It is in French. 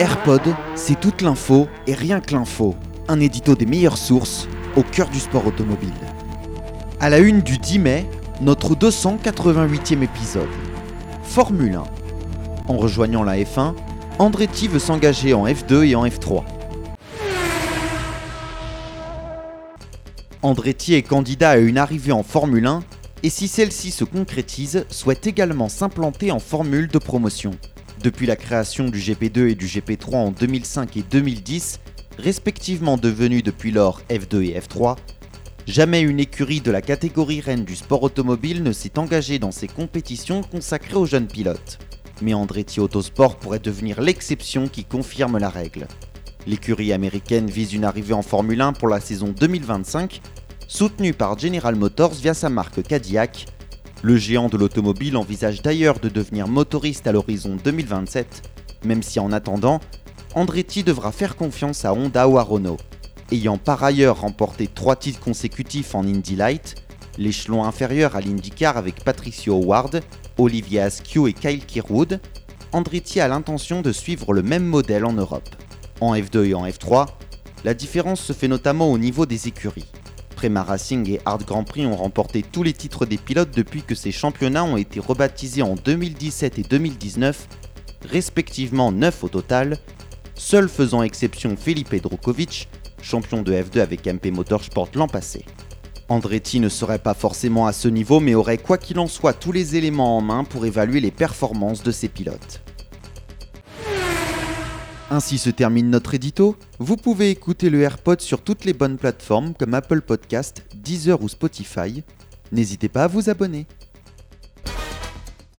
AirPod, c'est toute l'info et rien que l'info. Un édito des meilleures sources au cœur du sport automobile. À la une du 10 mai, notre 288e épisode. Formule 1. En rejoignant la F1, Andretti veut s'engager en F2 et en F3. Andretti est candidat à une arrivée en Formule 1 et si celle-ci se concrétise, souhaite également s'implanter en formule de promotion. Depuis la création du GP2 et du GP3 en 2005 et 2010, respectivement devenus depuis lors F2 et F3, jamais une écurie de la catégorie reine du sport automobile ne s'est engagée dans ces compétitions consacrées aux jeunes pilotes. Mais Andretti Autosport pourrait devenir l'exception qui confirme la règle. L'écurie américaine vise une arrivée en Formule 1 pour la saison 2025, soutenue par General Motors via sa marque Cadillac, le géant de l'automobile envisage d'ailleurs de devenir motoriste à l'horizon 2027, même si en attendant, Andretti devra faire confiance à Honda ou à Renault. Ayant par ailleurs remporté trois titres consécutifs en Indy Light, l'échelon inférieur à l'IndyCar avec Patricio Howard, Olivier Askew et Kyle Kirwood, Andretti a l'intention de suivre le même modèle en Europe. En F2 et en F3, la différence se fait notamment au niveau des écuries. Prema Racing et Hard Grand Prix ont remporté tous les titres des pilotes depuis que ces championnats ont été rebaptisés en 2017 et 2019, respectivement 9 au total, seul faisant exception Felipe Drukovic, champion de F2 avec MP Motorsport l'an passé. Andretti ne serait pas forcément à ce niveau mais aurait quoi qu'il en soit tous les éléments en main pour évaluer les performances de ses pilotes. Ainsi se termine notre édito. Vous pouvez écouter le AirPod sur toutes les bonnes plateformes comme Apple Podcast, Deezer ou Spotify. N'hésitez pas à vous abonner.